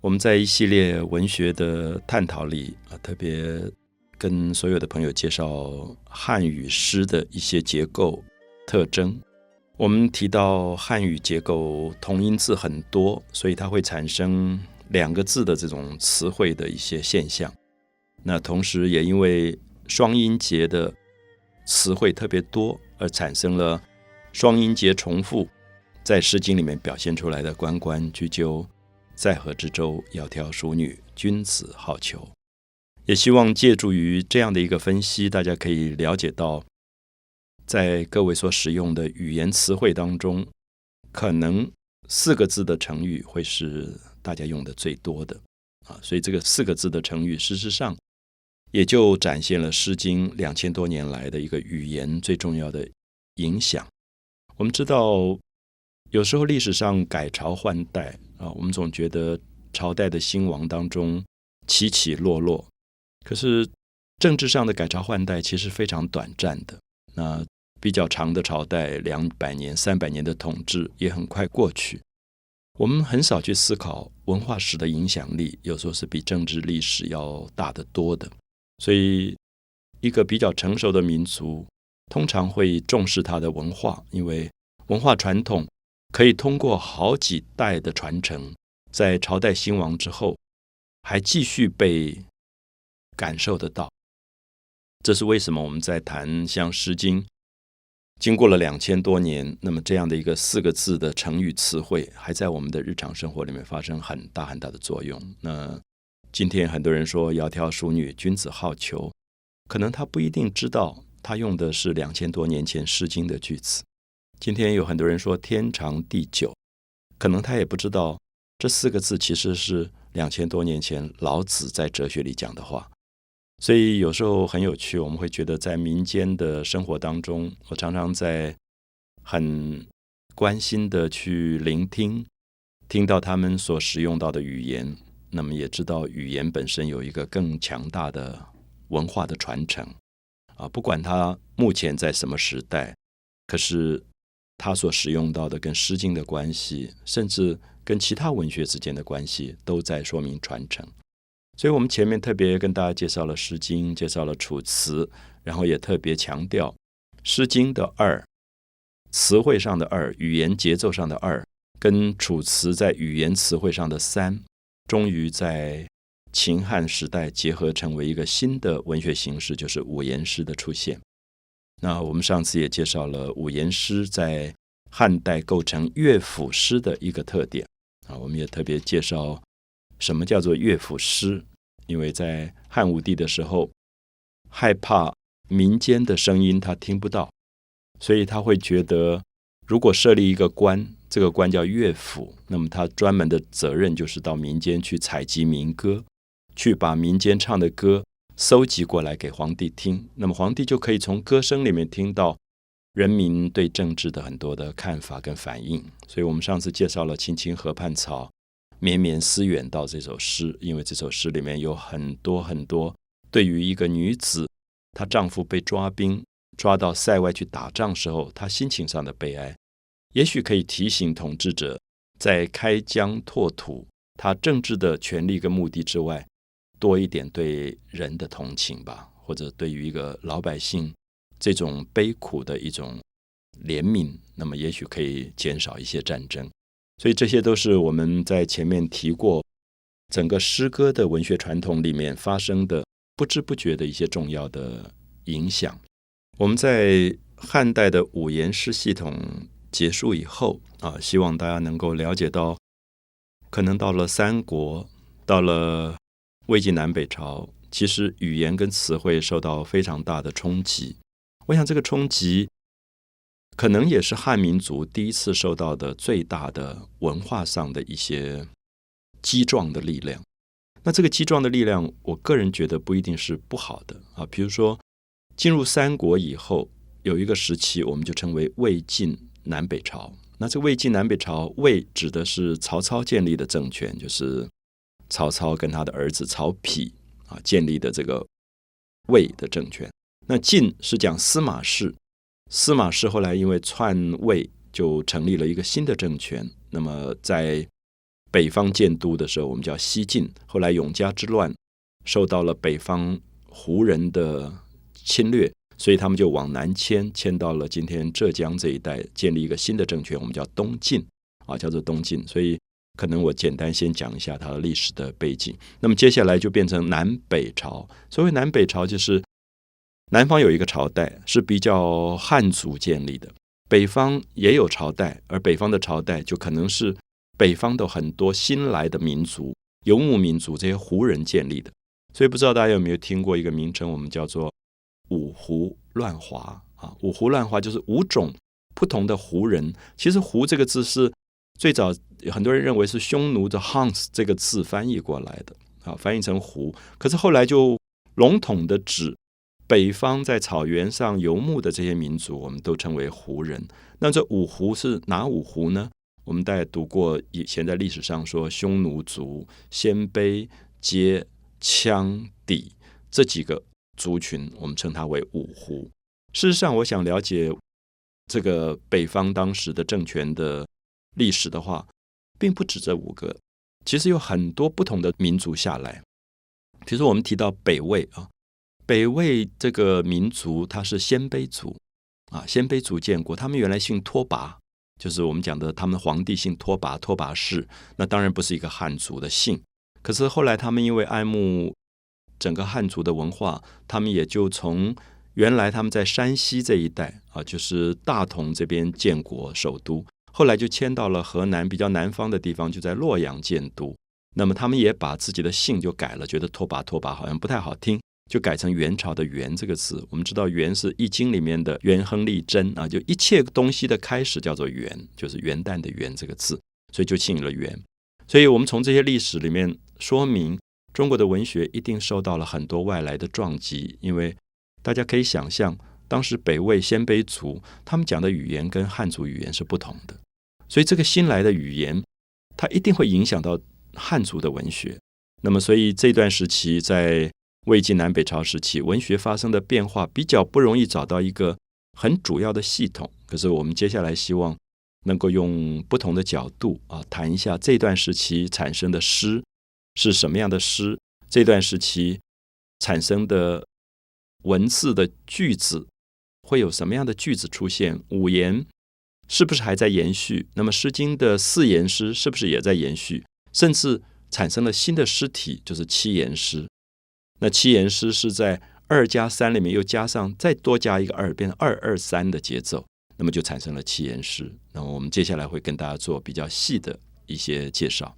我们在一系列文学的探讨里啊，特别跟所有的朋友介绍汉语诗的一些结构特征。我们提到汉语结构同音字很多，所以它会产生两个字的这种词汇的一些现象。那同时也因为双音节的词汇特别多，而产生了双音节重复，在《诗经》里面表现出来的“关关雎鸠，在河之洲，窈窕淑女，君子好逑”。也希望借助于这样的一个分析，大家可以了解到，在各位所使用的语言词汇当中，可能四个字的成语会是大家用的最多的啊。所以这个四个字的成语，事实上。也就展现了《诗经》两千多年来的一个语言最重要的影响。我们知道，有时候历史上改朝换代啊，我们总觉得朝代的兴亡当中起起落落。可是政治上的改朝换代其实非常短暂的。那比较长的朝代，两百年、三百年的统治也很快过去。我们很少去思考文化史的影响力，有时候是比政治历史要大得多的。所以，一个比较成熟的民族通常会重视它的文化，因为文化传统可以通过好几代的传承，在朝代兴亡之后，还继续被感受得到。这是为什么我们在谈像《诗经》，经过了两千多年，那么这样的一个四个字的成语词汇，还在我们的日常生活里面发生很大很大的作用。那今天很多人说“窈窕淑女，君子好逑”，可能他不一定知道他用的是两千多年前《诗经》的句子。今天有很多人说“天长地久”，可能他也不知道这四个字其实是两千多年前老子在哲学里讲的话。所以有时候很有趣，我们会觉得在民间的生活当中，我常常在很关心的去聆听，听到他们所使用到的语言。那么也知道语言本身有一个更强大的文化的传承啊，不管它目前在什么时代，可是它所使用到的跟《诗经》的关系，甚至跟其他文学之间的关系，都在说明传承。所以，我们前面特别跟大家介绍了《诗经》，介绍了《楚辞》，然后也特别强调《诗经》的二词汇上的二，语言节奏上的二，跟《楚辞》在语言词汇上的三。终于在秦汉时代结合成为一个新的文学形式，就是五言诗的出现。那我们上次也介绍了五言诗在汉代构成乐府诗的一个特点啊，我们也特别介绍什么叫做乐府诗，因为在汉武帝的时候害怕民间的声音他听不到，所以他会觉得如果设立一个官。这个官叫乐府，那么他专门的责任就是到民间去采集民歌，去把民间唱的歌搜集过来给皇帝听。那么皇帝就可以从歌声里面听到人民对政治的很多的看法跟反应。所以我们上次介绍了“青青河畔草，绵绵思远道”这首诗，因为这首诗里面有很多很多对于一个女子，她丈夫被抓兵抓到塞外去打仗时候，她心情上的悲哀。也许可以提醒统治者，在开疆拓土、他政治的权利跟目的之外，多一点对人的同情吧，或者对于一个老百姓这种悲苦的一种怜悯，那么也许可以减少一些战争。所以这些都是我们在前面提过整个诗歌的文学传统里面发生的不知不觉的一些重要的影响。我们在汉代的五言诗系统。结束以后啊，希望大家能够了解到，可能到了三国，到了魏晋南北朝，其实语言跟词汇受到非常大的冲击。我想这个冲击，可能也是汉民族第一次受到的最大的文化上的一些激壮的力量。那这个激壮的力量，我个人觉得不一定是不好的啊。比如说，进入三国以后，有一个时期，我们就称为魏晋。南北朝，那这魏晋南北朝，魏指的是曹操建立的政权，就是曹操跟他的儿子曹丕啊建立的这个魏的政权。那晋是讲司马氏，司马氏后来因为篡魏，就成立了一个新的政权。那么在北方建都的时候，我们叫西晋。后来永嘉之乱，受到了北方胡人的侵略，所以他们就往南迁，迁到了今天浙江这一带，建立一个新的政权，我们叫东晋啊，叫做东晋。所以可能我简单先讲一下它的历史的背景。那么接下来就变成南北朝。所谓南北朝，就是南方有一个朝代是比较汉族建立的，北方也有朝代，而北方的朝代就可能是。北方的很多新来的民族，游牧民族，这些胡人建立的，所以不知道大家有没有听过一个名称，我们叫做五胡乱华啊。五胡乱华就是五种不同的胡人。其实“胡”这个字是最早很多人认为是匈奴的 “Hans” 这个字翻译过来的啊，翻译成“胡”。可是后来就笼统的指北方在草原上游牧的这些民族，我们都称为胡人。那这五胡是哪五胡呢？我们大概读过以前在历史上说，匈奴族、鲜卑、羯、羌、氐这几个族群，我们称它为五胡。事实上，我想了解这个北方当时的政权的历史的话，并不止这五个，其实有很多不同的民族下来。比如说，我们提到北魏啊，北魏这个民族它是鲜卑族啊，鲜卑族建国，他们原来姓拓跋。就是我们讲的，他们皇帝姓拓跋，拓跋氏，那当然不是一个汉族的姓。可是后来他们因为爱慕整个汉族的文化，他们也就从原来他们在山西这一带啊，就是大同这边建国首都，后来就迁到了河南比较南方的地方，就在洛阳建都。那么他们也把自己的姓就改了，觉得拓跋拓跋好像不太好听。就改成元朝的“元”这个字。我们知道“元”是《易经》里面的元亨利贞啊，就一切东西的开始叫做“元”，就是元旦的“元”这个字，所以就姓了元。所以我们从这些历史里面说明，中国的文学一定受到了很多外来的撞击，因为大家可以想象，当时北魏鲜卑族他们讲的语言跟汉族语言是不同的，所以这个新来的语言，它一定会影响到汉族的文学。那么，所以这段时期在魏晋南北朝时期，文学发生的变化比较不容易找到一个很主要的系统。可是我们接下来希望能够用不同的角度啊，谈一下这段时期产生的诗是什么样的诗，这段时期产生的文字的句子会有什么样的句子出现？五言是不是还在延续？那么《诗经》的四言诗是不是也在延续？甚至产生了新的诗体，就是七言诗。那七言诗是在二加三里面又加上再多加一个二，变成二二三的节奏，那么就产生了七言诗。那么我们接下来会跟大家做比较细的一些介绍。